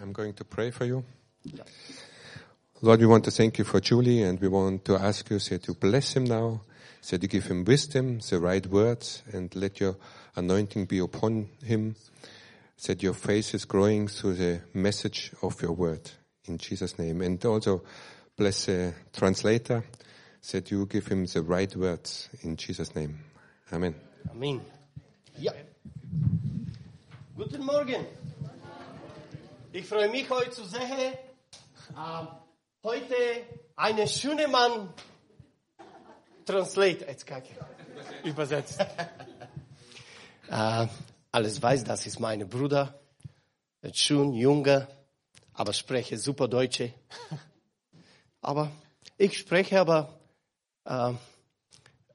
I'm going to pray for you. Lord, we want to thank you for Julie and we want to ask you that to bless him now, that to give him wisdom, the right words, and let your anointing be upon him, that your face is growing through the message of your word. In Jesus' name. And also bless the translator, that you give him the right words. In Jesus' name. Amen. Amen. Ja. Guten Morgen. Ich freue mich heute zu sehen. Ähm, heute eine schöne Mann translate. Jetzt kacke. übersetzt. Äh, alles weiß, das ist mein Bruder. Schön, junge, aber spreche super Deutsche. Aber ich spreche, aber äh,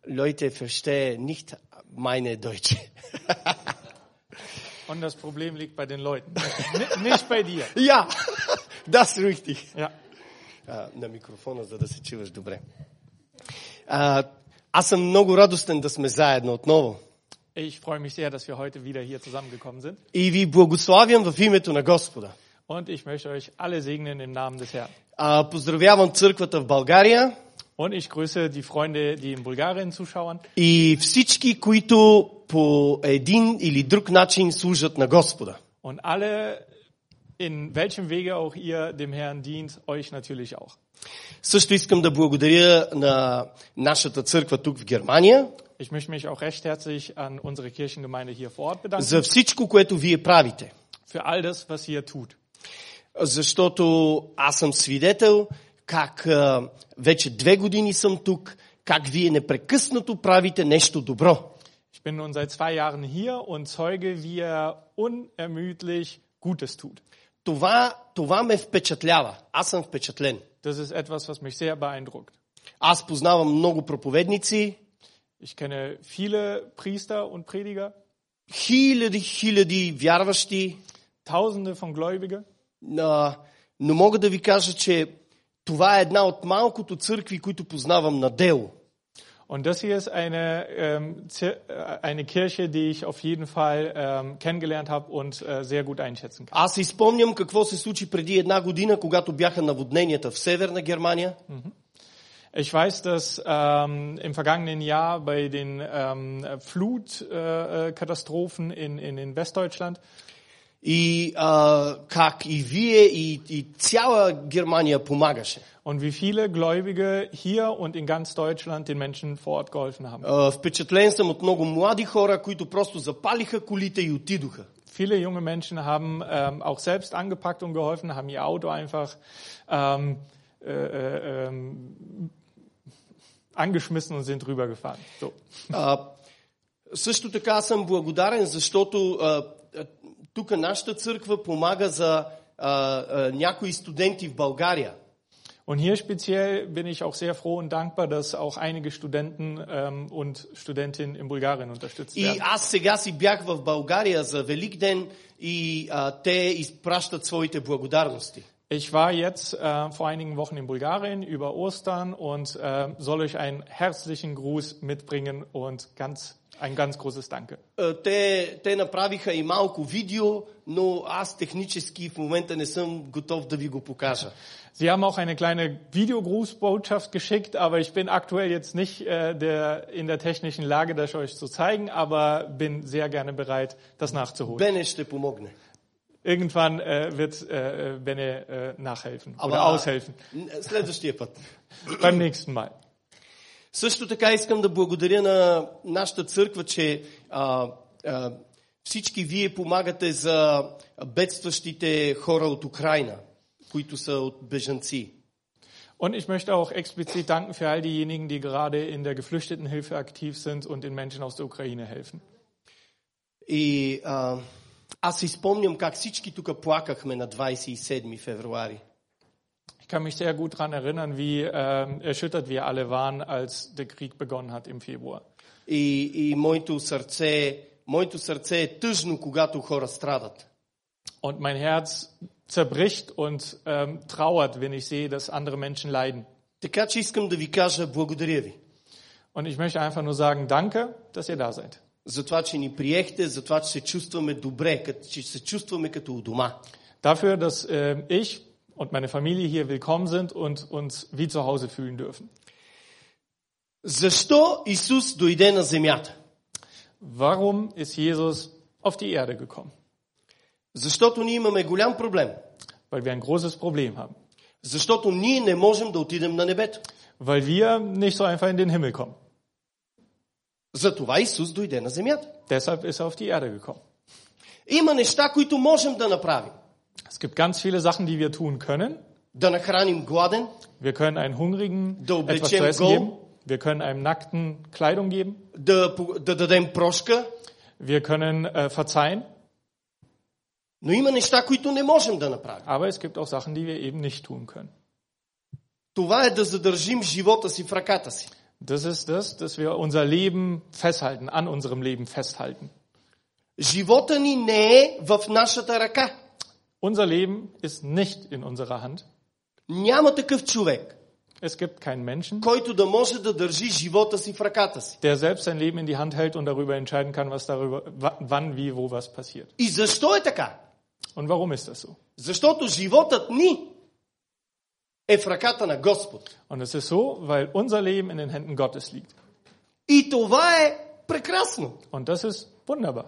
Leute verstehen nicht meine Deutsche. Und das Problem liegt bei den Leuten, N- nicht bei dir. ja, das ist richtig. Ja. А, на микрофона, за да се чуваш добре. А, аз съм много радостен да сме заедно отново. Ich freue mich sehr, dass wir heute wieder hier zusammengekommen sind. И ви благославям в името на Господа. Und ich möchte euch alle segnen im Namen des Herrn. А, поздравявам църквата в България Und ich grüße die Freunde, die in Bulgarien zuschauen и всички, които по един или друг начин служат на Господа. und alle, in welchem Wege auch ihr dem Herrn dient, euch natürlich auch. Също искам да благодаря на нашата църква тук в Германия Ich möchte mich auch recht herzlich an unsere Kirchengemeinde hier vor Ort bedanken за всичко, което вие правите. für all das, was ihr tut. Защото аз съм свидетел как а, вече две години съм тук, как вие непрекъснато правите нещо добро. Ich bin nun seit zwei Jahren hier und zeuge, wie er unermüdlich Gutes tut. Това, това ме впечатлява. Аз съм впечатлен. Das ist etwas, was mich sehr beeindruckt. Аз познавам много проповедници, Ich kenne viele Priester und Prediger, хиляди, хиляди вярващи, Tausende von Gläubige. а, но мога да ви кажа, че това е една от малкото църкви, които познавам на дело. Und das hier ist eine, ähm, Zir- äh, eine Kirche, die ich auf jeden Fall ähm, kennengelernt habe und äh, sehr gut einschätzen kann. Аз си спомням какво се случи преди една година, когато бяха наводненията в Северна Германия. Ich weiß, dass ähm, im vergangenen Jahr bei den ähm, Flutkatastrophen äh, Katastrophen in, in, in Westdeutschland И а, как и вие, и, и цяла Германия помагаше. und wie viele Gläubige hier und in ganz Deutschland den Menschen vor Ort geholfen haben. А, впечатлен съм от много млади хора, които просто запалиха колите и отидоха. Viele junge Menschen haben ähm, auch selbst angepackt und geholfen, haben ihr Auto einfach ähm, äh, äh, ähm, angeschmissen und sind rübergefahren. So. А, също така съм благодарен, защото а, а, тук нашата църква помага за а, а, някои студенти в България. Und hier speziell bin ich auch sehr froh und dankbar, dass auch einige Studenten ähm, und Studentinnen in Bulgarien unterstützt И werden. аз сега си бях в България за Велик ден и а, те изпращат своите благодарности. Ich war jetzt äh, vor einigen Wochen in Bulgarien über Ostern und äh, soll euch einen herzlichen Gruß mitbringen und ganz, ein ganz großes Danke. А, Те, те направиха и малко видео, но аз технически в момента не съм готов да ви го покажа. Sie haben auch eine kleine Videogrußbotschaft geschickt, aber ich bin aktuell jetzt nicht äh, der, in der technischen Lage, das euch zu zeigen, aber bin sehr gerne bereit, das nachzuholen. Бене ще помогне. Irgendwann äh, wird äh, Benne äh, nachhelfen Aber- oder aushelfen. Н- Следващия път. Beim nächsten Mal. Също така искам да благодаря на нашата църква, че а, а, всички вие помагате за бедстващите хора от Украина, които са от бежанци. Und ich möchte auch explizit danken für all diejenigen, die gerade in der Geflüchtetenhilfe aktiv sind und den Menschen aus der Ukraine helfen. И а, аз си спомням как всички тук плакахме на 27 февруари. Ich kann mich sehr gut daran erinnern, wie ähm, erschüttert wir alle waren, als der Krieg begonnen hat im Februar. И, и моето сърце, моето сърце е тъжно, когато хора страдат. Und mein Herz zerbricht und ähm, trauert, wenn ich sehe, dass andere Menschen leiden. Така че искам да ви кажа благодаря ви. Und ich möchte einfach nur sagen, danke, dass ihr da seid. За това, че ни приехте, за това, че се чувстваме добре, като, че се чувстваме като у дома. Dafür, dass äh, ich und meine Familie hier willkommen sind und uns wie zu Hause fühlen dürfen. Защо Исус дойде на земята? Warum ist Jesus auf die Erde gekommen? Защото ние имаме голям проблем. Weil wir ein großes Problem haben. Защото ние не можем да отидем на небето. Weil wir nicht so einfach in den Himmel kommen. Затова Исус дойде на земята. Deshalb ist er auf die Erde gekommen. Има неща, които можем да направим. Es gibt ganz viele Sachen, die wir tun können. Да нахраним гладен, Wir können einen Hungrigen Da etwas облечем zu essen гол. geben. Wir können einem Nackten Kleidung geben. да, по- да дадем прошка, Wir können äh, verzeihen. но има неща, които не можем да направим. Aber es gibt auch Sachen, die wir eben nicht tun können. Това е да задържим живота си в ръката си. Das ist das, dass wir unser Leben festhalten, an unserem Leben festhalten. Живота ни не е в нашата ръка. Unser Leben ist nicht in unserer Hand. Няма такъв човек, Es gibt keinen Menschen, който да може да държи живота си в ръката си. der selbst sein Leben in die Hand hält und darüber entscheiden kann, was darüber, wa- wann, wie, wo was passiert. И защо е така? Und warum ist das so? Защото животът ни е в ръката на Господ. Und es ist so, weil unser Leben in den Händen Gottes liegt. И това е прекрасно. Und das ist wunderbar.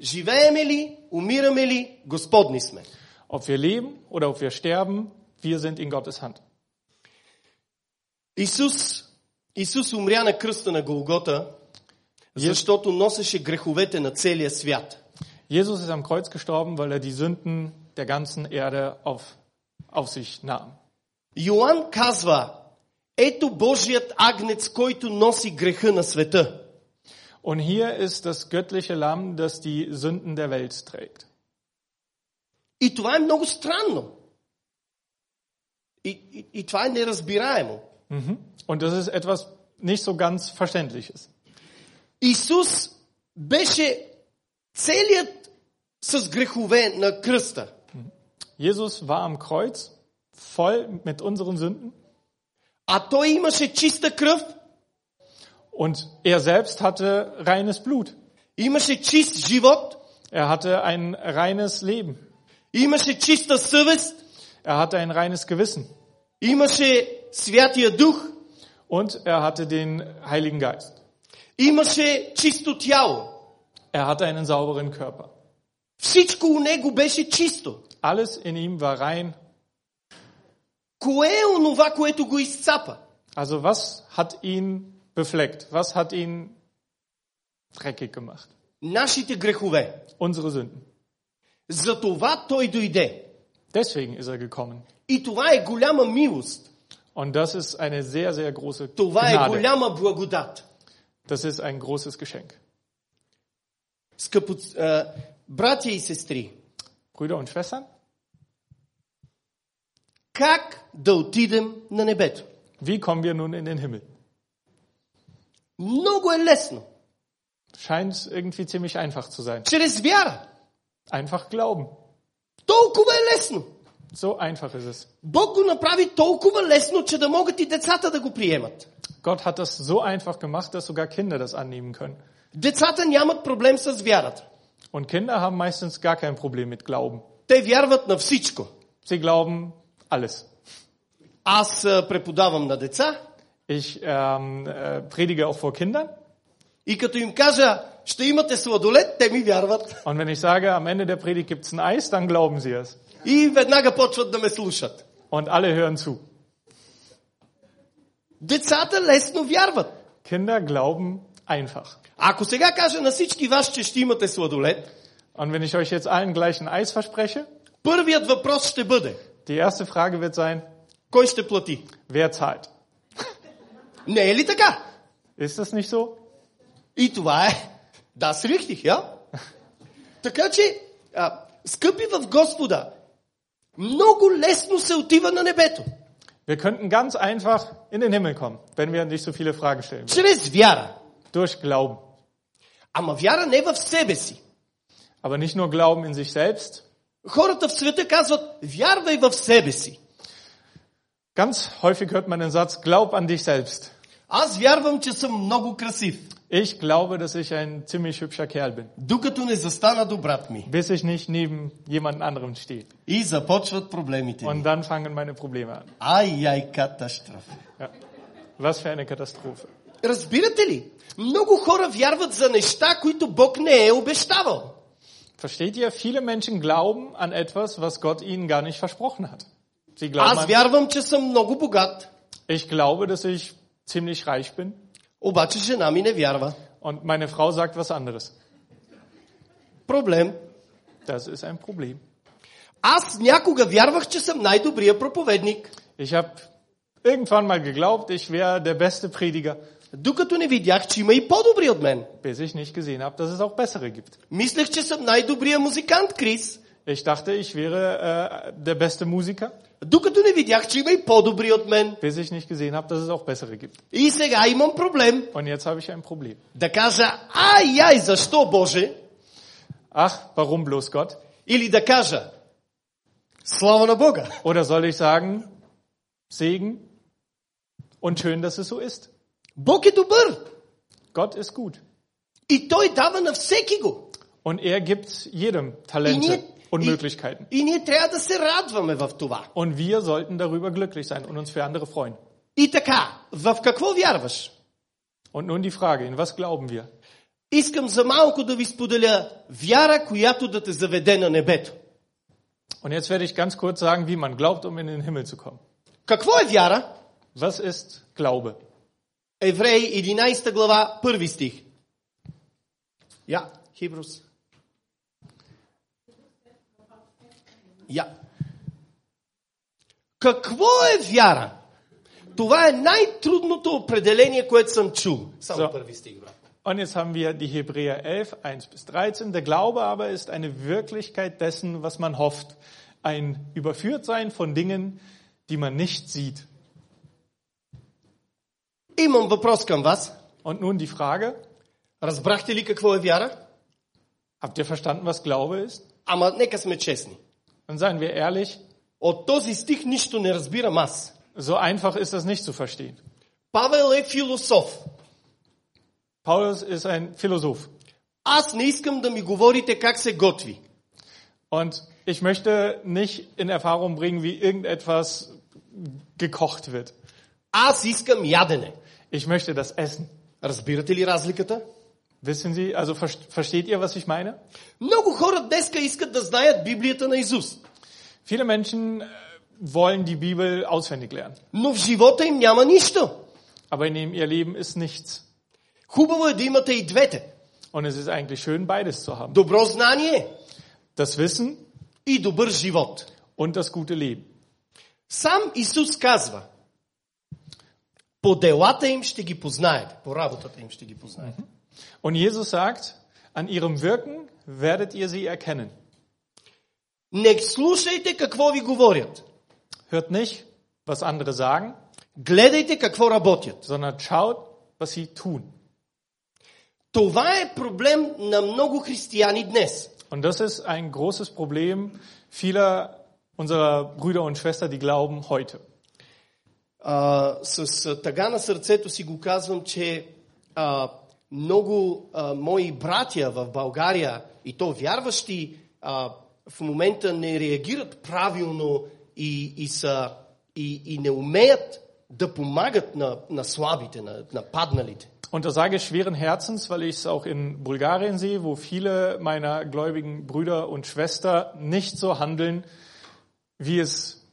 Живееме ли, умираме ли, Господни сме. Ob wir leben oder ob wir sterben, wir sind in Gottes Hand. Исус, Исус умря на кръста на Голгота, защото носеше греховете на целия свят. Jesus ist am Kreuz gestorben, weil er die Sünden der ganzen Erde auf, auf sich nahm. Йоанн казва, ето Божият агнец, който носи греха на света. Und hier ist das göttliche Lamm, das die Sünden der Welt trägt. И това е много странно. И, и, и това е неразбираемо. Mhm. Und das ist etwas nicht so ganz Verständliches. Исус беше целият с грехове на кръста. Jesus war am Kreuz voll mit unseren Sünden А той имаше чиста кръв, und er selbst hatte reines Blut. имаше чист живот, Er hatte ein reines Leben. имаше чиста съвест, Er hatte ein reines Gewissen. имаше Святия Дух, Und er hatte den Heiligen Geist. имаше чисто тяло. Er hatte einen sauberen Körper. Всичко у него беше чисто. Alles in ihm war rein. Кое е онова, което го изцапа? Also was hat ihn befleckt? Was hat ihn dreckig gemacht? Нашите грехове. Unsere Sünden. За това той дойде. Deswegen ist er gekommen. И това е голяма милост. Und das ist eine sehr, sehr große Това е Gnade. голяма благодат. Das ist ein großes Geschenk. Скъпо, а, братя и сестри, Brüder und Schwestern, как да отидем на небето? wie kommen wir nun in den Himmel? Много е лесно. Scheint irgendwie ziemlich einfach zu sein. Чрез вяра. Einfach glauben. Толкова е лесно. So einfach ist es. Бог го направи толкова лесно, че да могат и децата да го приемат. Gott hat das so einfach gemacht, dass sogar Kinder das annehmen können. Децата нямат проблем с вярата. Und Kinder haben meistens gar kein Problem mit Glauben. Те вярват на всичко. Sie glauben alles. Аз а, преподавам на деца Ich ähm, äh, predige auch vor Kindern. и като им кажа, ще имате сладолет, те ми вярват. Und wenn ich sage, am Ende der Predigt gibt's ein Eis, dann glauben sie es. И веднага почват да ме слушат. Und alle hören zu. Децата лесно вярват. Kinder glauben einfach. Ако сега кажа на всички вас, че ще имате сладолет, Und wenn ich euch jetzt allen gleich ein Eis verspreche, първият въпрос ще бъде, die erste Frage wird sein, кой ще плати? wer zahlt? Не е ли така? Ist das nicht so? И това е. Да, richtig, ja? Така че, а, скъпи в Господа, много лесно се отива на небето. Wir könnten ganz einfach in den Himmel kommen, wenn wir nicht so viele Fragen stellen. Чрез вяра. Durch Glauben. Ама вяра не в себе си. Aber nicht nur Glauben in sich selbst. Хората в света казват, вярвай в себе си. Ganz häufig hört man den Satz, glaub an dich selbst. Аз вярвам, че съм много красив. Ich glaube, dass ich ein ziemlich hübscher Kerl bin, Докато не застана до брат ми. bis ich nicht neben jemand anderem stehe. И започват проблемите ми. Und dann fangen meine Probleme an. Ай, ай, катастрофа. Ja. Was für eine Katastrophe. Разбирате ли? Много хора вярват за неща, които Бог не е обещавал. Versteht ihr? Viele Menschen glauben an etwas, was Gott ihnen gar nicht versprochen hat. Sie glauben Аз an, вярвам, че съм много богат, ich glaube, dass ich ziemlich reich bin обаче жена ми не вярва. und meine Frau sagt was anderes. Проблем. Das ist ein Problem. Аз някога вярвах, че съм най-добрия проповедник, Ich habe irgendwann mal geglaubt, ich wäre der beste Prediger, докато не видях, че има и по-добри от мен. bis ich nicht gesehen habe, dass es auch bessere gibt. Мислех, че съм най-добрия музикант, Крис, Ich dachte, ich wäre äh, der beste Musiker, докато не видях, че има и по-добри от мен. bis ich nicht gesehen habe, dass es auch bessere gibt. И сега имам проблем Und jetzt habe ich ein Problem. да кажа, ай, ай, защо Боже? Ach, warum bloß Gott? Или да кажа, слава на Бога. Oder soll ich sagen, Segen und schön, dass es so ist? Бог е добър Gott ist gut. и Той дава на всеки го. Und er gibt jedem Talente И und ние, Möglichkeiten. и, и ние трябва да се радваме в това. Und wir sollten darüber glücklich sein und uns für andere freuen. И така, в какво вярваш? Und nun die Frage, in was glauben wir? Искам за малко да ви споделя вяра, която да те заведе на небето. Und jetzt werde ich ganz kurz sagen, wie man glaubt, um in den Himmel zu kommen. Какво е вяра? Was ist Glaube? Евреи 11 глава, първи стих. Ja, Hebrews. Ja. Какво е вяра? Това е най-трудното определение, което съм чул. Само So. първи стих, брат. Und jetzt haben wir die Hebräer 11, 1 bis 13. Der Glaube aber ist eine Wirklichkeit dessen, was man hofft. Ein Überführtsein von Dingen, die man nicht sieht. Имам въпрос към вас. Und nun die Frage, Разбрахте ли какво е вяра? habt ihr verstanden, was Glaube ist? Ама нека сме честни. Und seien wir ehrlich, От този стих нищо не разбирам аз. so einfach ist das nicht zu verstehen. Павел е философ. Paulus ist ein Philosoph. Аз не искам да ми говорите как се готви. Und ich möchte nicht in Erfahrung bringen, wie irgendetwas gekocht wird. Аз искам ядене. Ich möchte das essen. Разбирате ли разликата? Wissen Sie, also ver- versteht ihr, was ich meine? Много хора днеска искат да знаят Библията на Изус. Viele Menschen äh, wollen die Bibel auswendig lernen, Но в живота им няма нищо. aber in ihr Leben ist nichts. Хубаво е да имате и двете. Und es ist eigentlich schön, beides zu haben. Добро знание Das Wissen и добър живот. und das gute Leben. Сам Исус казва, по делата им ще ги познаете, по работата им ще ги познаете. Und Jesus sagt, an ihrem Wirken werdet ihr sie erkennen. Не слушайте какво ви говорят. Hört nicht, was andere sagen, Гледайте какво работят. sondern schaut, was sie tun. Това е проблем на много християни днес. Und das ist ein großes Problem vieler unserer Brüder und Schwestern, die glauben heute. А, с тъга на сърцето си го казвам, че а, много а, мои братя в България, и то вярващи, а, в момента не реагират правилно и, и, са, и, и не умеят да помагат на, на слабите, на, на падналите. Und das sage ich schweren Herzens, weil ich es auch in Bulgarien sehe, wo viele meiner gläubigen Brüder und Schwestern nicht so handeln, wie es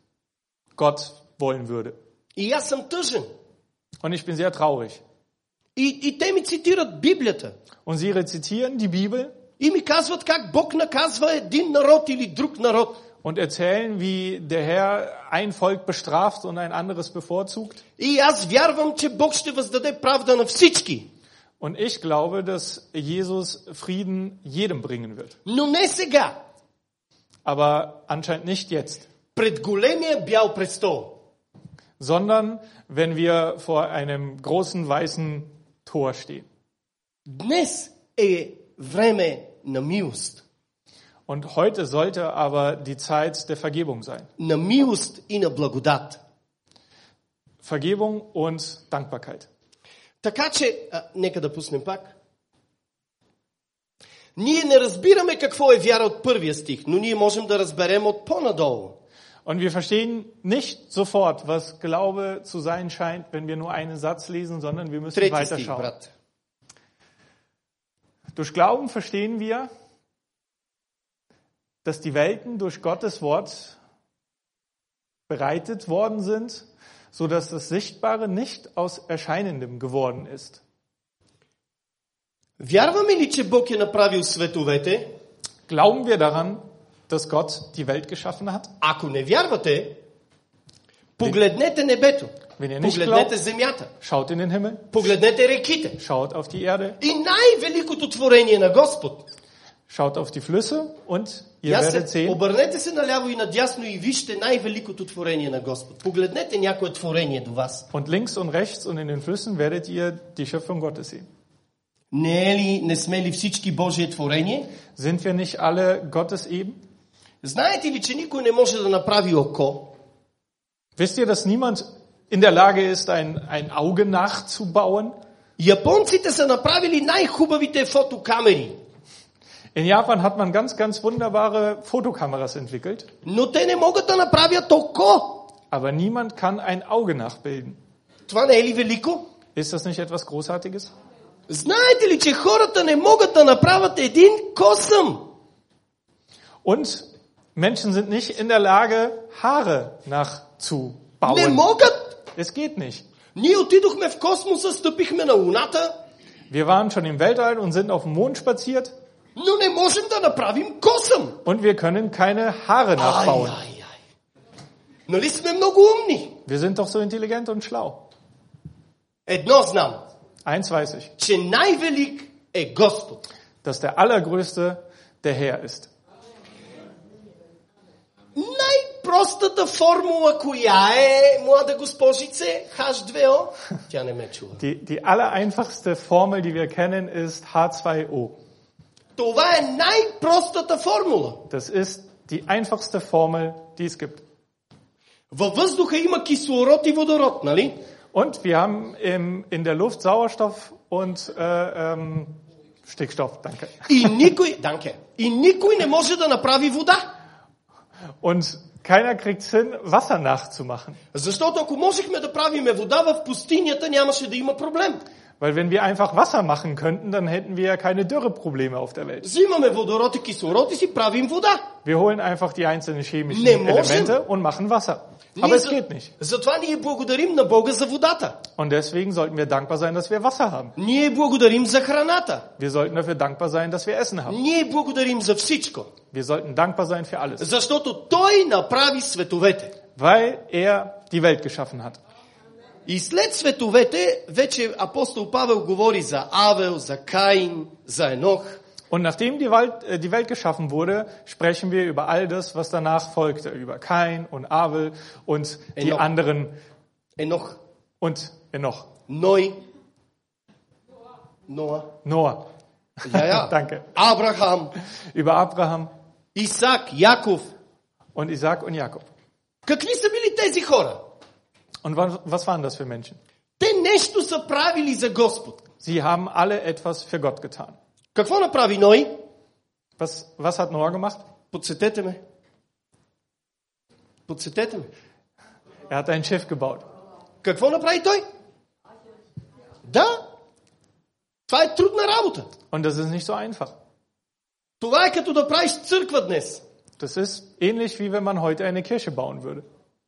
Gott wollen würde. И аз съм тъжен. Und ich bin sehr traurig. И, и те ми цитират Библията. Und sie rezitieren die Bibel И ми казват как Бог наказва един народ или друг народ. und erzählen, wie der Herr ein Volk bestraft und ein anderes bevorzugt. И аз вярвам, че Бог ще въздаде правда на всички. Und ich glaube, dass Jesus Frieden jedem bringen wird. Но не сега. Aber anscheinend nicht jetzt, Пред големия бял престол. sondern wenn wir vor einem großen weißen Tor stehen. Днес е време на милост. Und heute sollte aber die Zeit der Vergebung sein. На милост и на благодат. Vergebung und Dankbarkeit. Така че, а, нека да пуснем пак. Ние не разбираме какво е вяра от първия стих, но ние можем да разберем от по-надолу. Und wir verstehen nicht sofort, was Glaube zu sein scheint, wenn wir nur einen Satz lesen, sondern wir müssen Трети weiter стих, schauen. брат. Durch Glauben verstehen wir, dass die Welten durch Gottes Wort bereitet worden sind, so dass das Sichtbare nicht aus Erscheinendem geworden ist. Вярваме ли, че Бог е направил световете? Glauben wir daran, dass Gott die Welt geschaffen hat? Ако не вярвате, погледнете небето. Wenn ihr nicht Погледнете glaubt, земята. schaut in den Himmel, Погледнете реките. schaut auf die Erde, И най-великото творение на Господ. schaut auf die Flüsse und ihr Я werdet се, sehen, обърнете се наляво и надясно и вижте най-великото творение на Господ. Погледнете някое творение до вас. und links und rechts und in den Flüssen werdet ihr die Schöpfung Gottes sehen. Не, е ли, не сме ли всички Божие творение? Sind wir nicht alle Gottes eben? Знаете ли, че никой не може да направи око? Wisst ihr, dass niemand in der Lage ist, ein, ein Auge nachzubauen? Японците са направили най-хубавите фотокамери, In Japan hat man ganz, ganz wunderbare Fotokameras entwickelt, но те не могат да направят око. aber niemand kann ein Auge nachbilden. Това не е ли велико? Ist das nicht etwas Großartiges? Знаете ли, че хората не могат да направят един косъм? Und Menschen sind nicht in der Lage, Haare Не nachzubauen. могат! Es geht nicht. Ние отидохме в космоса, стъпихме на Луната, Wir waren schon im Weltall und sind auf dem Mond spaziert но не можем да направим косъм. und wir können keine Haare Ай, nachbauen. ай, ай. Нали сме много умни? Wir sind doch so intelligent und schlau. Едно знам, Eins weiß ich, че най-велик е Господ. dass der Allergrößte der Herr ist. Най-простата формула, коя е, млада госпожице, H2O? Тя не ме чува. Die, die allereinfachste Formel, die wir kennen, ist H2O. Това е най-простата формула. Das ist die einfachste Formel, die es gibt. Във въздуха има кислород и водород, нали? Und wir haben im, in der Luft Sauerstoff und äh, ähm, Stickstoff, danke. И никой, данке, и никой не може да направи вода. Und keiner kriegt hin, Wasser nachzumachen. Защото ако можехме да правиме вода в пустинята, нямаше да има проблем. Weil wenn wir einfach Wasser machen könnten, dann hätten wir ja keine Dürreprobleme auf der Welt. Взимаме водород и кислород и си правим вода. Wir holen einfach die einzelnen chemischen Ne можем. Elemente und machen Wasser. Aber Ние es за- geht nicht. Затова ние благодарим на Бога за водата. Und deswegen sollten wir dankbar sein, dass wir Wasser haben. Ние благодарим за храната. Wir sollten dafür dankbar sein, dass wir Essen haben. Ние благодарим за всичко. Wir sollten dankbar sein für alles, Защото Той направи световете. weil er die Welt geschaffen hat. И след световете, вече апостол Павел говори за Авел, за Каин, за Енох. Und nachdem die Welt, äh, die Welt geschaffen wurde, sprechen wir über all das, was danach folgte, über Kain und Abel und die Enoch. anderen Енох, und Enoch. Ной, Ноа, Noah, ja, ja. danke. Абрахам, Über Abraham Исак, Яков. und Isaac und Jakob. Какви са били тези хора? Und was, was waren das für Menschen? Те нещо са правили за Господ. Sie haben alle etwas für Gott getan. Какво направи Ной? Was, was hat Noah gemacht? Подсетете ме. Подсетете ме. Er hat ein Schiff gebaut. Какво направи той? Да. Това е трудна работа. Und das ist nicht so einfach. Това е като да правиш църква днес. Das ist ähnlich wie wenn man heute eine Kirche bauen würde.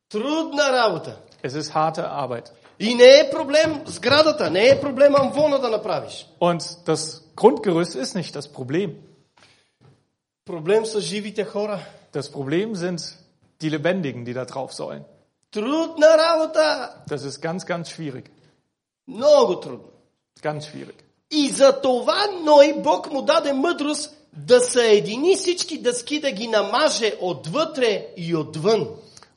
Трудна работа. Es ist harte Arbeit. И не е проблем сградата, не е проблем амвона да направиш. Und das Grundgerüst ist nicht das Problem. Проблем са живите хора. Das Problem sind die Lebendigen, die da drauf sollen. Трудна работа. Das ist ganz, ganz schwierig. Много трудно. Ganz schwierig. И за това Ной Бог му даде мъдрост да съедини всички дъски, да ги намаже отвътре и отвън.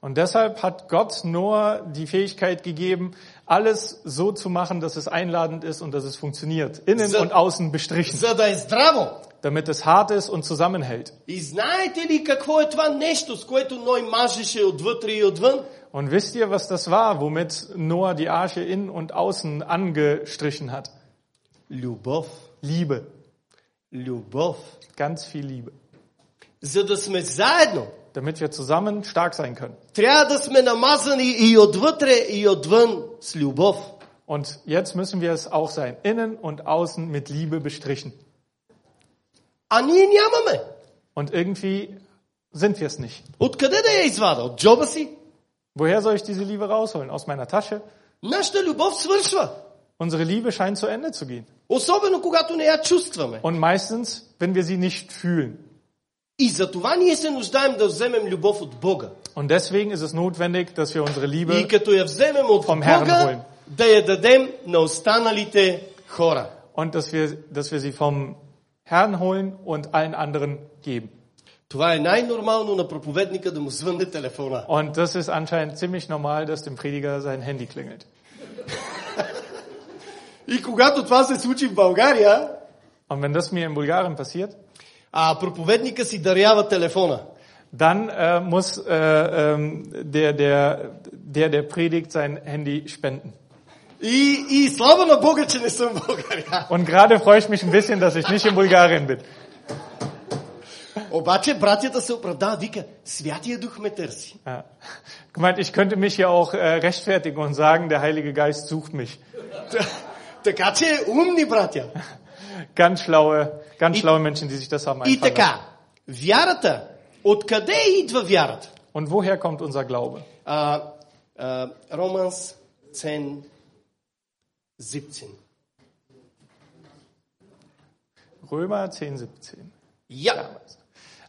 Und deshalb hat Gott Noah die Fähigkeit gegeben, alles so zu machen, dass es einladend ist und dass es funktioniert. Innen So- und außen bestrichen. За да е здраво. damit es hart ist und zusammenhält. И знаете ли какво е това нещо, с което Ной мажеше отвътре и отвън? Und wisst ihr, was das war, womit Noah die Arche innen und außen angestrichen hat? Любов. Liebe. Любов. Ganz viel Liebe. За да сме заедно, Damit wir zusammen stark sein können. трябва да сме намазани и отвътре и отвън с любов. Und jetzt müssen wir es auch sein. Innen und außen mit Liebe bestrichen. А ние нямаме. Und irgendwie sind wir es nicht. Откъде да я извада? От джоба си? Woher soll ich diese Liebe rausholen? Aus meiner Tasche? Нашата любов свършва. Unsere Liebe scheint zu Ende zu gehen. Особено когато не я чувстваме. Und meistens, wenn wir sie nicht fühlen. Und deswegen ist es notwendig, dass wir unsere И Liebe като я вземем от Vom Herrn Бога, holen. да я дадем на останалите хора. und dass wir, dass wir sie vom Herrn holen und allen anderen geben. Това е най-нормално на проповедника да му звънне телефона. Und das ist anscheinend ziemlich normal, dass dem Prediger sein Handy klingelt. И когато това се случи в България, Und wenn das mir in Bulgarien passiert, а проповедника си дарява телефона. dann äh, muss äh, ähm, der, der, der, der predigt, sein Handy spenden. И, и слава на Бога, че не съм в България. Und gerade freue ich mich ein bisschen, dass ich nicht in Bulgarien bin. Обаче братята се оправдават, вика, Святия Дух ме търси. Ja. Gemeint, ich könnte mich ja auch äh, rechtfertigen und sagen, der Heilige Geist sucht mich. Така че умни братя. Ganz schlaue, ganz schlaue Menschen, die sich das haben И einfallen lassen. така, вярата, откъде идва вярата? Und woher kommt unser Glaube? А, а, Романс 10, 17. Römer 10, 17. Ja.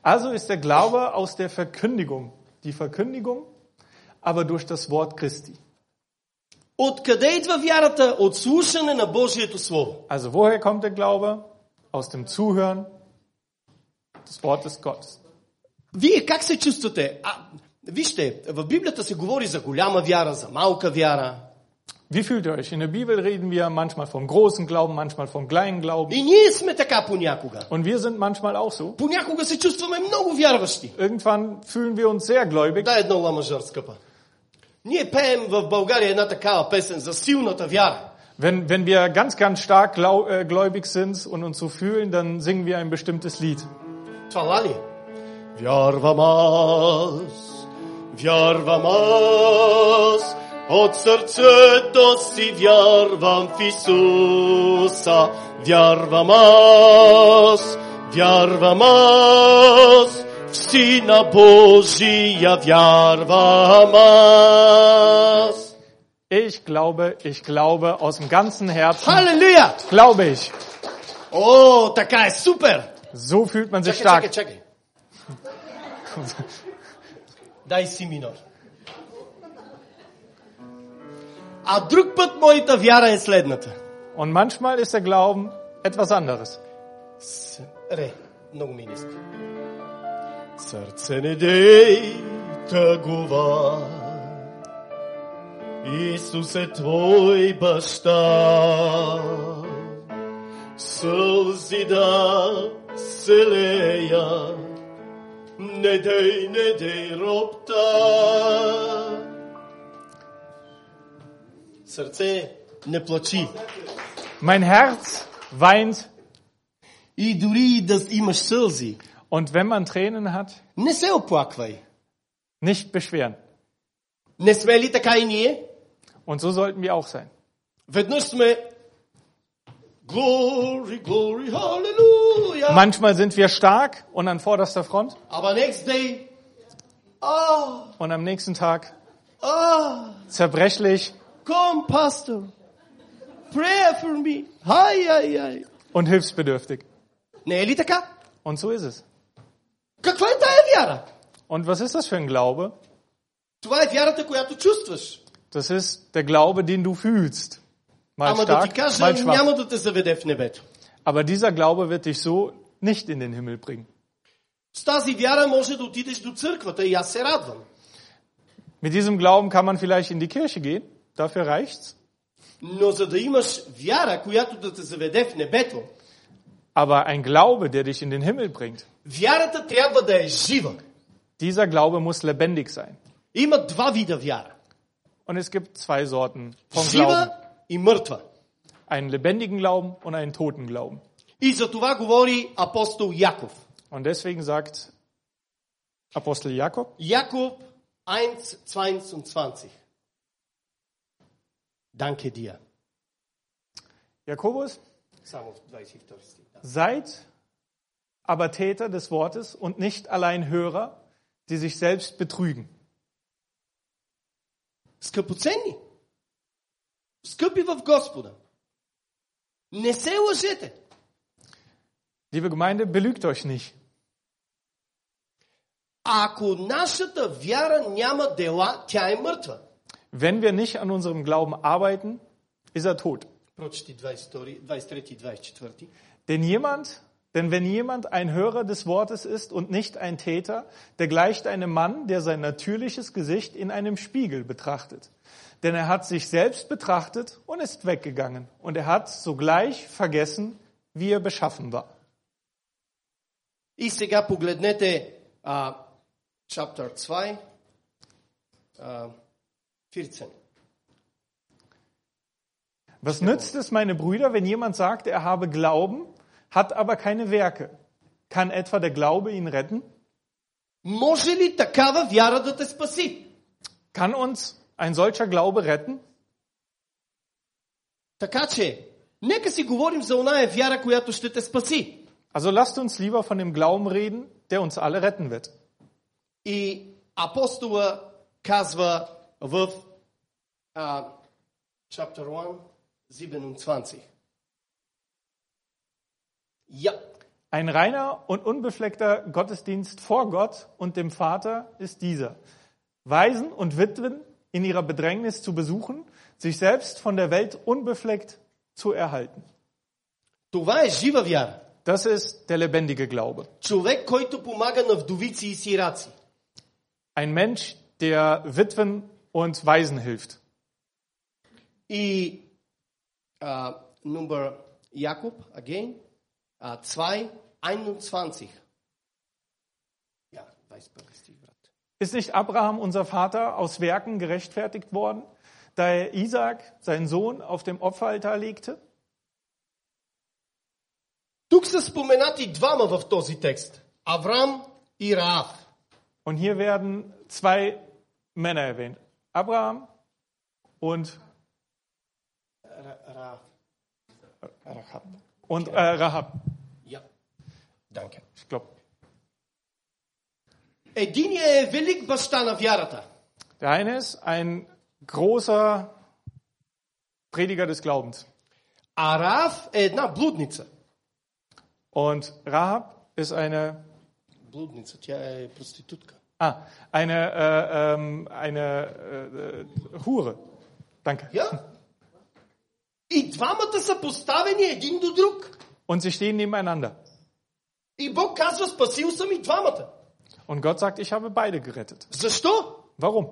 Also ist der Glaube aus der Verkündigung. Die Verkündigung, aber durch das Wort Christi. Откъде идва вярата? От слушане на Божието Слово. Also woher kommt der Glaube? Aus dem Zuhören des Wortes Gottes. Вие как се чувствате? А, вижте, в Библията се говори за голяма вяра, за малка вяра. Wie fühlt ihr euch? In der Bibel reden wir manchmal vom großen Glauben, manchmal vom kleinen Glauben. И ние сме така понякога. Und wir sind manchmal auch so. Понякога се чувстваме много вярващи. Irgendwann fühlen wir uns sehr gläubig. Дай едно ламажър, скъпа. Ние пеем в България една такава песен за силната вяра. Wenn, wenn wir ganz, ganz stark glau, äh, gläubig sind und uns so fühlen, dann singen wir ein bestimmtes Lied. Това ли? е? Вярвам аз, вярвам аз, от сърцето си вярвам в Исуса. Вярвам аз, вярвам аз, в Сина Божия вярвам аз. Ich glaube, ich glaube aus dem ganzen Herzen, Халелуя! glaube ich. О, така е, супер! So fühlt man sich Чакай, чакай, stark. чакай. Дай си минор. А друг път моята вяра е следната. Und manchmal ist der Glauben etwas anderes. С... Ре, много ми е ниско. Сърце не дей тъгува, Исус е Твой баща. Сълзи да се лея, не дей, не дей ропта. Сърце, не плачи. Mein Herz weint И дори и да имаш сълзи, und wenn man Tränen hat, не се оплаквай. nicht beschweren. Не сме ли така и ние? Und so sollten wir auch sein. Веднъж сме Glory, glory, hallelujah. Manchmal sind wir stark und an vorderster Front Aber next day, ah, und am nächsten Tag ah, zerbrechlich come pastor, pray for me. Ай, ай, ай. und hilfsbedürftig. Не е ли така? Und so ist es. Каква е тая вяра? Und was ist das für ein Glaube? Това е вярата, която чувстваш. Das ist der Glaube, den du fühlst. Mal Ама да ти stark, кажа, mal schwach. няма да те заведе в небето. Aber dieser Glaube wird dich so nicht in den Himmel bringen. С тази вяра може да отидеш до църквата и аз се радвам. Mit diesem Glauben kann man vielleicht in die Kirche gehen. Dafür reicht's. Но за да имаш вяра, която да те заведе в небето, Aber ein Glaube, der dich in den Himmel bringt, Вярата трябва да е жива. dieser Glaube muss lebendig sein. Има два вида вяра. Und es gibt zwei Sorten von Glauben. Жива и мъртва. Einen lebendigen Glauben und einen toten Glauben. И за това говори апостол Яков. Und deswegen sagt Apostel Jakob, Jakov 1,22. Danke dir. Jakobus, Само в 22 стих. да. seid aber Täter des Wortes und nicht allein Hörer, die sich selbst betrügen. Скъпоценни. Скъпи в Господа. Не се лъжете. Liebe Gemeinde, belügt euch nicht. Ако нашата вяра няма дела, тя е мъртва. Wenn wir nicht an unserem Glauben arbeiten, ist er tot. Прочети 22, 23 и 24. Denn jemand, denn wenn jemand ein Hörer des Wortes ist und nicht ein Täter, der gleicht einem Mann, der sein natürliches Gesicht in einem Spiegel betrachtet. Denn er hat sich selbst betrachtet und ist weggegangen. Und er hat sogleich vergessen, wie er beschaffen war. И сега погледнете а, chapter 2, а, 14. Was nützt es, meine Brüder, wenn jemand sagt, er habe Glauben, hat aber keine Werke? Kann etwa der Glaube ihn retten? Може ли такава вяра да те спаси? Kann uns ein solcher Glaube retten? Така че, нека си говорим за оная вяра, която ще те спаси. Also lasst uns lieber von dem Glauben reden, der uns alle retten wird. И апостола казва в а, chapter 1, 27. Ja, Ein reiner und unbefleckter Gottesdienst vor Gott und dem Vater ist dieser. Waisen und Witwen in ihrer Bedrängnis zu besuchen, sich selbst von der Welt unbefleckt zu erhalten. това е жива вяра. Das ist der lebendige Glaube. Човек, който помага на вдовици и сираци. Ein Mensch, der Witwen und Waisen hilft. И а, number Jakub, again, а, 2, 21. Ja, 21. Stich, брат. Ist nicht Abraham, unser Vater, aus Werken gerechtfertigt worden, da er Isaak, seinen Sohn, auf dem Opferaltar legte? Тук са споменати двама в този текст. Авраам и Раав. Und hier werden zwei Männer erwähnt. Abraham und, Раав. Rahab. und äh, Rahab. Ja. Danke. Ich glaube, Единият е велик баща на вярата. der eine ist ein großer Prediger des Glaubens. А Раав е една блудница. Und Rahab ist eine, Блудница, тя е проститутка. ah, eine, äh, ähm, eine äh, äh, Hure. Danke. Я? И двамата са поставени един до друг. Und sie stehen nebeneinander. И Бог казва, спасил съм и двамата. Und Gott sagt, ich habe beide gerettet. Защо? Warum?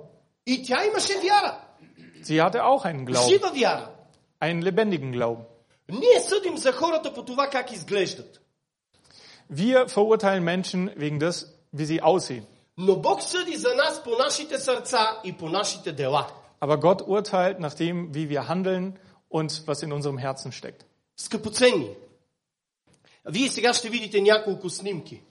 И тя имаше вяра. Sie hatte auch einen Glauben, Жива вяра. einen lebendigen Glauben. Ние съдим за хората по това как изглеждат. Wir verurteilen Menschen wegen des, wie sie aussehen. Но Бог съди за нас по нашите сърца и по нашите дела. Aber Gott urteilt nach dem, wie wir handeln und was in unserem Herzen steckt. Скъпоценни, вие сега ще видите няколко снимки.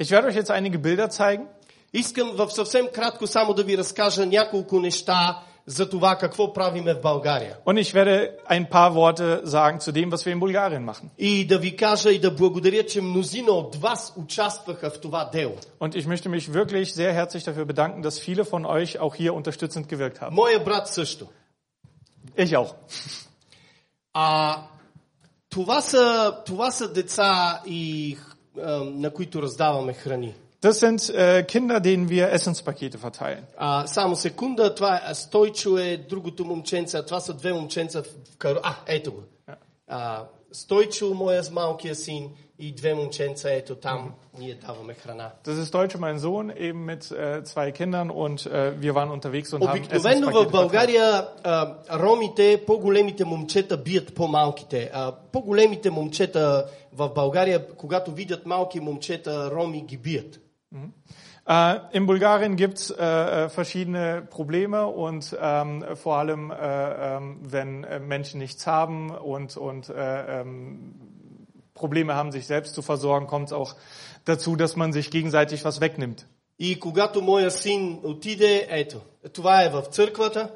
Ich werde euch jetzt einige Bilder zeigen. Искам в съвсем кратко само да ви разкажа няколко неща за това какво правиме в България. Und ich werde ein paar Worte sagen zu dem, was wir in Bulgarien machen. И да ви кажа и да благодаря, че мнозина от вас участваха в това дело. Und ich möchte mich wirklich sehr herzlich dafür bedanken, dass viele von euch auch hier unterstützend gewirkt haben. Моя брат също. Ich auch. А, това, са, това са деца, и, а, на които раздаваме храни. Das sind äh, Kinder, denen wir Essenspakete verteilen. А, само секунда, това е Стойчо е другото момченце, това са две момченца в кару... А, ето го. А, Стойчо, моя с малкия син, и две момченца, ето там ние даваме храна. Das ist Deutsche, mein Sohn, eben mit äh, zwei Kindern und äh, wir waren unterwegs und haben Обикновено в Essenspakete verteilt. България а, ромите, по-големите момчета бият по-малките. А, по-големите момчета в България, когато видят малки момчета, роми ги бият. Äh, in Bulgarien gibt es äh, äh, verschiedene Probleme und ähm, vor allem, äh, ähm, wenn äh, Menschen nichts haben und, und äh, ähm, Probleme haben, sich selbst zu versorgen, kommt es auch dazu, dass man sich gegenseitig was wegnimmt. И когато моя син отиде, ето, това е в църквата,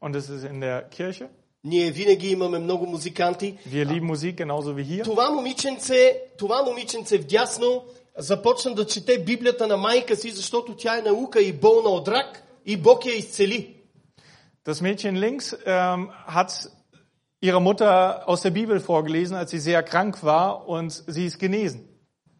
Und das ist in der Kirche. ние винаги имаме много музиканти. Wir lieben Musik genauso wie hier. Това момиченце, това момиченце вдясно започна да чете Библията на майка си, защото тя е наука и болна от рак и Бог я изцели. Das Mädchen links ähm, hat ihrer Mutter aus der Bibel vorgelesen, als sie sehr krank war und sie ist genesen.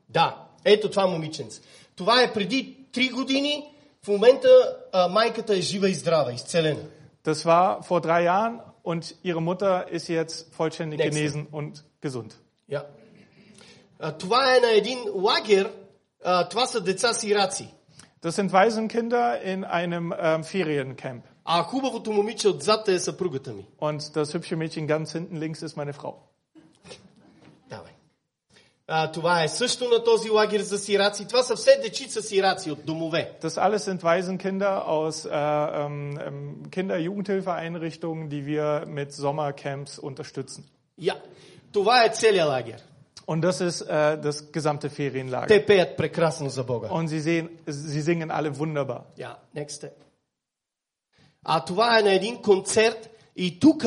Да, ето това момиченце. Това е преди 3 години. В момента а, майката е жива и здрава, изцелена. Das war vor drei Jahren und ihre Mutter ist jetzt vollständig Nächste. genesen und gesund. Ja. А, това е на един лагер. А, това са деца сираци. Das sind Waisenkinder in einem ähm, Feriencamp. А хубавото момиче отзад е съпругата ми. Und das hübsche Mädchen ganz hinten links ist meine Frau. Давай. А, това е също на този лагер за сираци. Това са все дечица сираци от домове. Das alles sind Waisenkinder aus äh, ähm, ähm, Kinder-Jugendhilfeeinrichtungen, die wir mit Sommercamps unterstützen. Я. Това е целият лагер. Und das ist äh, das gesamte Ferienlager. Те пеят прекрасно за Бога. Und sie, sehen, sie singen alle wunderbar. Ja, next step. А това е на един концерт и тук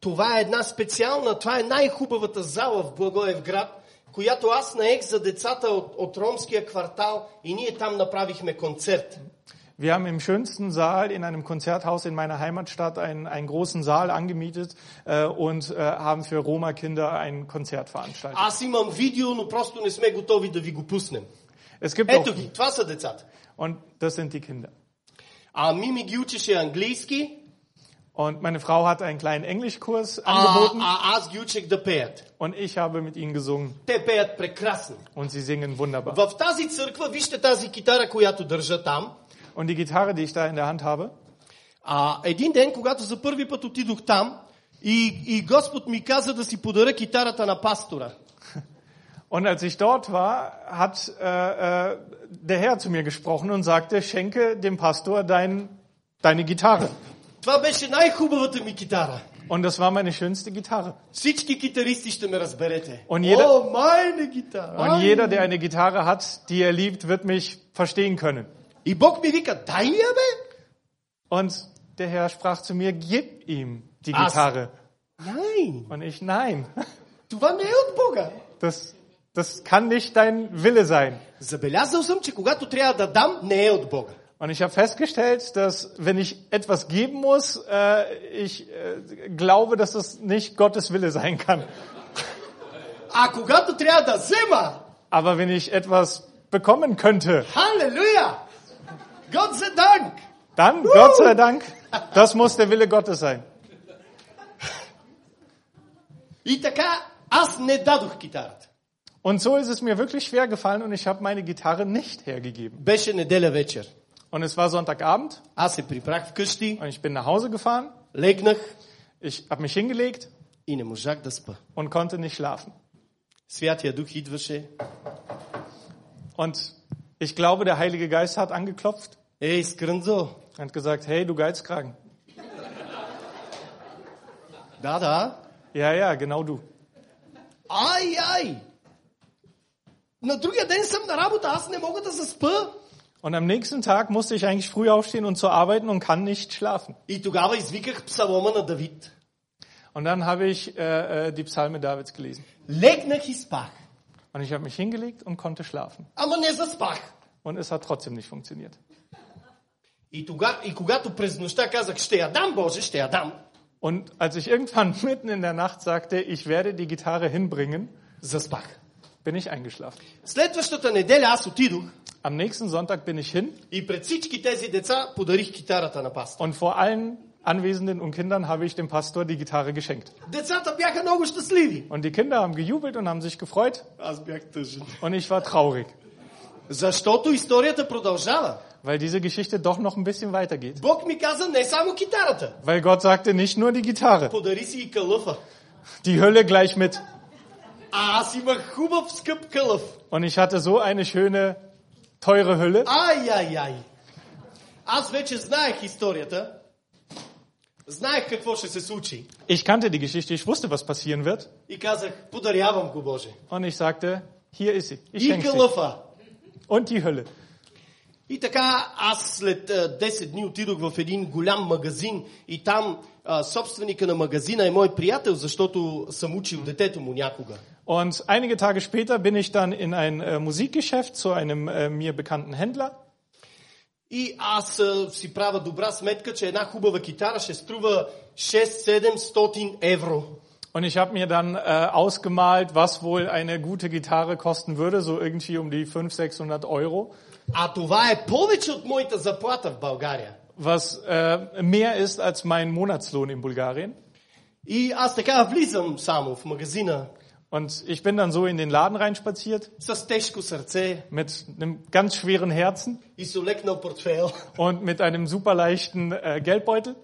това е една специална, това е най-хубавата зала в Благоевград, която аз наех за децата от, от ромския квартал и ние там направихме концерт. Wir haben im schönsten Saal in einem Konzerthaus in meiner Heimatstadt einen, einen großen Saal angemietet äh, und äh, haben für Roma-Kinder ein Konzert veranstaltet. Аз имам видео, но просто не сме готови да ви го пуснем. Es gibt Ето ги, това са децата. und das sind die Kinder. А Мими ги учеше английски, Und meine Frau hat einen kleinen Englischkurs а, angeboten а аз ги учех да пеят. und ich habe mit ihnen gesungen Те пеят прекрасно. und sie singen wunderbar. В тази църква, вижте тази китара, която държа там. Und die Gitarre, die ich da in der Hand habe, А, един ден, когато за първи път отидох там, и, и Господ ми каза да си подаря китарата на пастора. Und als ich dort war, hat äh, äh, der Herr zu mir gesprochen und sagte, schenke dem Pastor dein, deine Gitarre. Това беше най-хубавата ми китара. Und das war meine schönste Gitarre. Всички китаристи ще ме разберете. Und jeder- О, майна гитара! Und ай! jeder, der eine Gitarre hat, die er liebt, wird mich verstehen können. И Бог ми вика, дай я бе! Und der Herr sprach zu mir, gib ihm die Ach. Gitarre. Nein, Und ich, nein, това не е от Бога. das, das kann nicht dein Wille sein. Забелязал съм, че когато трябва да дам, не е от Бога. Und ich habe festgestellt, dass wenn ich etwas geben muss, äh, ich äh, glaube, dass das nicht Gottes Wille sein kann. А когато трябва да взема, Aber wenn ich etwas bekommen könnte, халелуя! Год за Dank! dann, Gott sei Dank, das muss der Wille Gottes sein. И така, аз не дадох китарата. Und so ist es mir wirklich schwer gefallen und ich habe meine Gitarre nicht hergegeben. Беше неделя вечер. Und es war Sonntagabend Аз се прибрах вкъщи, und ich bin nach Hause gefahren. легнах Ich habe mich hingelegt и не можах да спа. und konnte nicht schlafen. Святия Дух идваше. Und ich glaube, der Heilige Geist hat angeklopft Ей, скрънзо! und hat gesagt, hey, du Geizkragen. Да, да. Ja, ja, genau du. Ай, ай! Und am nächsten Tag musste ich eigentlich früh aufstehen und zu arbeiten und kann nicht schlafen. И тогава извиках псалома на Давид. Und dann habe ich äh, äh, die Psalme Davids gelesen. Легнах и спах. Und ich habe mich hingelegt und konnte schlafen. Ама не заспах. Und es hat trotzdem nicht funktioniert. И, тога, и когато през нощта казах, ще я дам, Боже, ще я дам, Und als ich irgendwann mitten in der Nacht sagte, ich werde die Gitarre hinbringen, заспах. bin ich eingeschlafen. Следващата неделя аз отидох Am nächsten Sonntag bin ich hin и пред всички тези деца подарих китарата на паста. und vor allen Anwesenden und Kindern habe ich dem Pastor die Gitarre geschenkt. Децата бяха много щастливи. Und die Kinder haben gejubelt und haben sich gefreut Аз бях тъжен. und ich war traurig, Защото историята продължава. weil diese Geschichte doch noch ein bisschen weitergeht. Бог ми каза не само китарата. Weil Gott sagte nicht nur die Gitarre, Подари си и кълъфа. die Hülle gleich mit. А аз имах хубав скъп кълъф. Und ich hatte so eine schöne, teure Hülle. Ай, ай, ай. Аз вече знаех историята. Знаех какво ще се случи. Ich kannte die Geschichte, ich wusste, was passieren wird. И казах, подарявам го, Боже. Und ich sagte, hier ist sie. Ich И кълъфа. Und die Hülle. И така, аз след а, 10 дни отидох в един голям магазин и там а, собственика на магазина е мой приятел, защото съм учил детето му някога. Und einige Tage später bin ich dann in ein äh, Musikgeschäft zu einem äh, mir bekannten Händler. И аз а, си правя добра сметка, че една хубава китара ще струва 6-700 евро. Und ich habe mir dann äh, ausgemalt, was wohl eine gute Gitarre kosten würde, so irgendwie um die 500, 600 Euro, А това е повече от моята заплата в България. was äh, mehr ist als mein Monatslohn in Bulgarien. И аз така влизам само в магазина Und ich bin dann so in den Laden reinspaziert с тежко сърце mit einem ganz schweren Herzen и с олекнал портфейл. und mit einem super leichten äh, Geldbeutel.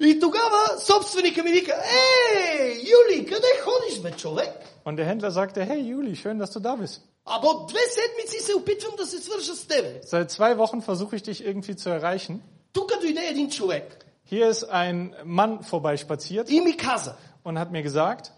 И тогава собственика ми вика, Ей, Юли, къде ходиш бе, човек? Und der Händler sagte, hey Juli, schön, dass du da bist. Або две седмици се опитвам да се свържа с тебе. Seit zwei Wochen versuche ich dich irgendwie zu erreichen. Тук дойде един човек Hier ist ein Mann vorbeispaziert и ми каза, und hat mir gesagt,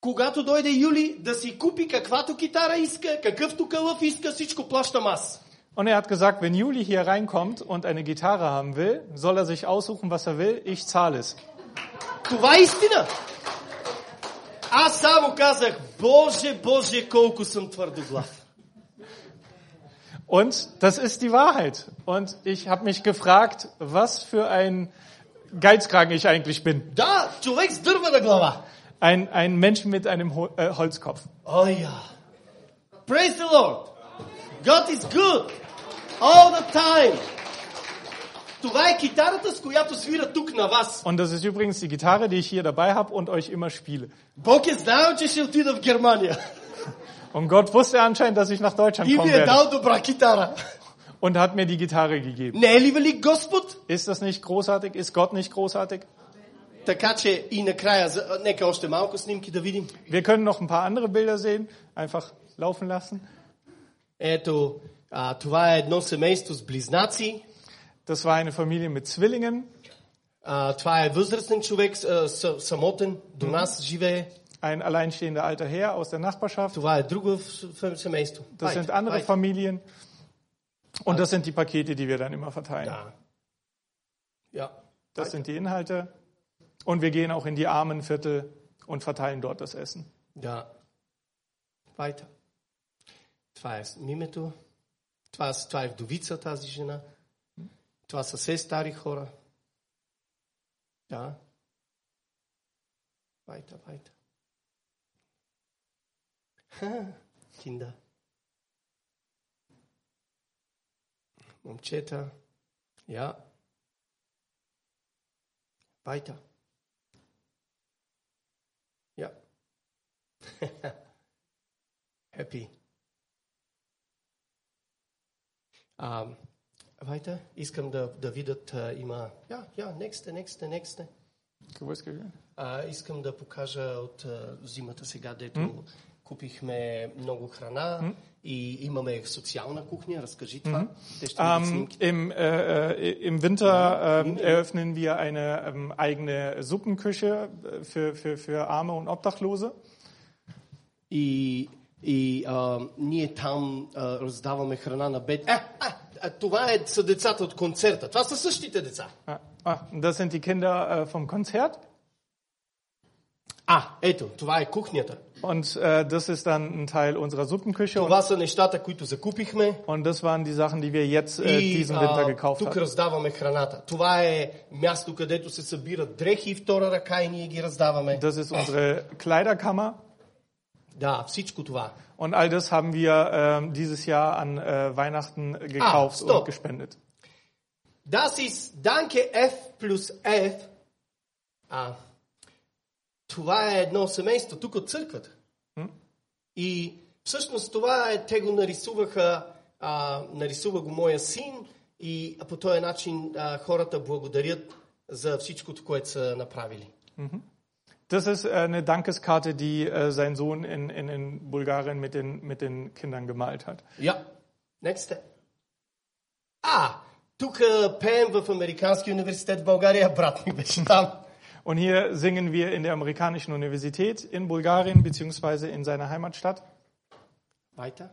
когато дойде Юли да си купи каквато китара иска, какъвто кълъв иска, всичко плащам аз. und er hat gesagt, wenn Juli hier reinkommt und eine Gitarre haben will, soll er sich aussuchen, was er will, ich zahle es. Това е истина. Аз само казах, Боже, Боже, колко съм твърдоглав. Und das ist die Wahrheit. Und ich habe mich gefragt, was für ein Geizkragen ich eigentlich bin. Да, човек с дървена глава. Ein, ein Mensch mit einem Ho äh, Holzkopf. Oh ja. Praise the Lord. God is good. All the time. Това е китарата, с която свира тук на вас. Und das ist übrigens die Gitarre, die ich hier dabei habe und euch immer spiele. Бог е знаел, че ще отида в Германия. Und Gott wusste anscheinend, dass ich nach Deutschland И kommen ми е werde дал добра китара. und hat mir die Gitarre gegeben. Не е ли велик Господ? Ist das nicht großartig? Ist Gott nicht großartig? Така че и накрая, за- нека още малко снимки да видим. Wir können noch ein paar andere Bilder sehen. Einfach laufen lassen. Ето, а, това е едно семейство с близнаци. Das war eine Familie mit Zwillingen. А, това е възрастен човек, а, с- самотен, до нас живее. Ein alleinstehender alter Herr aus der Nachbarschaft. Това е друго в- в- семейство. Das sind andere Familien. Und das sind die Pakete, die wir dann immer verteilen. Да. Ja. Das sind die Inhalte. Und wir gehen auch in die Armenviertel und verteilen dort das Essen. Да. Weiter. Това е името. Това, е- това е вдовица тази жена. Това са все стари хора. Да. Weiter, weiter. Ха, Kinder. Момчета. Ja. Weiter. Happy. А, weiter. Искам да, да видят, а, има... Ja, ja, nächste, nächste, nächste. Gewusst, А, искам да покажа от а, зимата сега, дето купихме много храна и имаме социална кухня. Разкажи това. Те ще Ähm, снимки. im, äh, äh, Im Winter ähm, eröffnen wir eine ähm, eigene Suppenküche äh, für, für, für Arme und Obdachlose. И, и а, ние там а, раздаваме храна на бед. А, а, а, това е, са децата от концерта. Това са същите деца. Ah, ah, das sind die Kinder äh, vom Konzert. А, ето, това е кухнята. Und äh, das ist dann ein Teil unserer Suppenküche. Und, Това са нещата, които закупихме. und das waren die Sachen, die wir jetzt äh, И diesen Winter а, gekauft тук haben. раздаваме храната. Това е място, където се събират дрехи втора ръка и ние ги раздаваме. Das ist unsere Kleiderkammer. Да, всичко това. Und all das haben wir ähm, dieses Jahr an äh, Weihnachten gekauft stopp. und gespendet. Das ist Danke F плюс F. А, това е едно семейство тук от църквата. И всъщност това е, те го нарисуваха, а, нарисува го моя син и по този начин а, хората благодарят за всичкото, което са направили. Das ist äh, eine Dankeskarte, die äh, sein Sohn in, in, in Bulgarien mit den, mit den Kindern gemalt hat. Ja. Next step. А, тук пеем в Американския университет в България, брат ми беше там. Und hier singen wir in der amerikanischen Universität in Bulgarien beziehungsweise in seiner Heimatstadt. Weiter.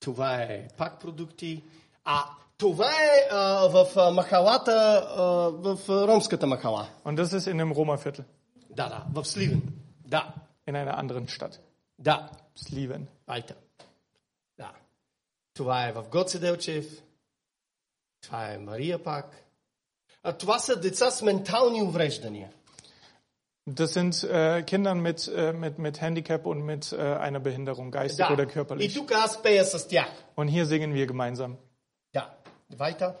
Това е пак продукти. А, това е а, в а, махалата, а, в а, ромската махала. Und das ist in dem Roma-Viertel, Да, да, в Сливен. Да, in einer anderen Stadt, да. Sliven. Weiter. Да. Това е в Гоце Делчев. Това е Мария пак. А това са деца с ментални увреждания. Das sind äh, Kinder mit, äh, mit, mit Handicap und mit äh, einer Behinderung, geistig oder Да. И körperlich. тук аз пея с тях. Und hier singen wir gemeinsam. Да. Weiter.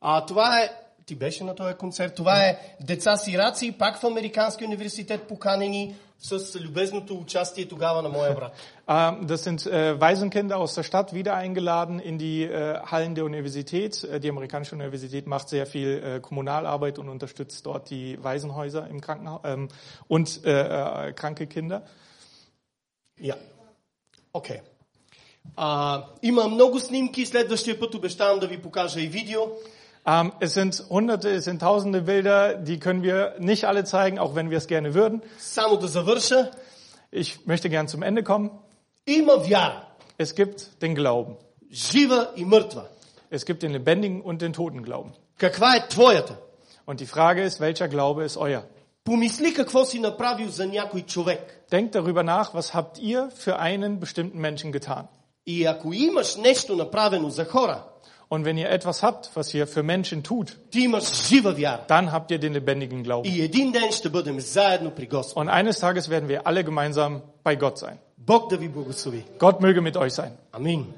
А, това е... Ти беше на този концерт. Това е деца сираци, пак в Американски университет поканени с любезното участие тогава на моя брат. Ähm, das sind äh, Waisenkinder aus der Stadt wieder eingeladen in die äh, Hallen der Universität. Äh, die amerikanische Universität macht sehr viel äh, Kommunalarbeit und unterstützt dort die Waisenhäuser im Krankenhaus ähm, und äh, äh, kranke Kinder. Я. Окей. А, Има много снимки. Следващия път обещавам да ви покажа и видео. Ähm, es sind hunderte, es sind tausende Bilder, die können wir nicht alle zeigen, auch wenn wir es gerne würden. Само да завърша. Ich möchte gern zum Ende kommen. Има вяра. Es gibt den Glauben. Жива и мъртва. Es gibt den lebendigen und den toten Glauben. Каква е твоята? Und die Frage ist, welcher Glaube ist euer? Помисли какво си направил за някой човек. Denkt darüber nach, was habt ihr für einen bestimmten Menschen getan? И ако имаш нещо направено за хора, und wenn ihr etwas habt, was ihr für Menschen tut, dann habt ihr den lebendigen Glauben. Und eines Tages werden wir alle gemeinsam bei Gott sein. Gott möge mit euch sein. Amen.